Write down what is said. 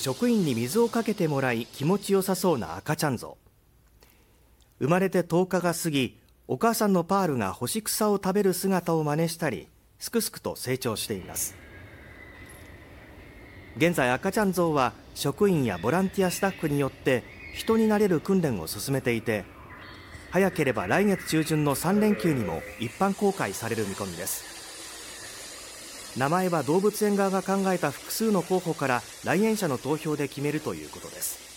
職員に水をかけてもらい気持ちよさそうな赤ちゃんゾウ生まれて10日が過ぎお母さんのパールが干し草を食べる姿を真似したりすくすくと成長しています。現在赤ちゃんゾウは職員やボランティアスタッフによって人になれる訓練を進めていて早ければ来月中旬の3連休にも一般公開される見込みです。名前は動物園側が考えた複数の候補から来園者の投票で決めるということです。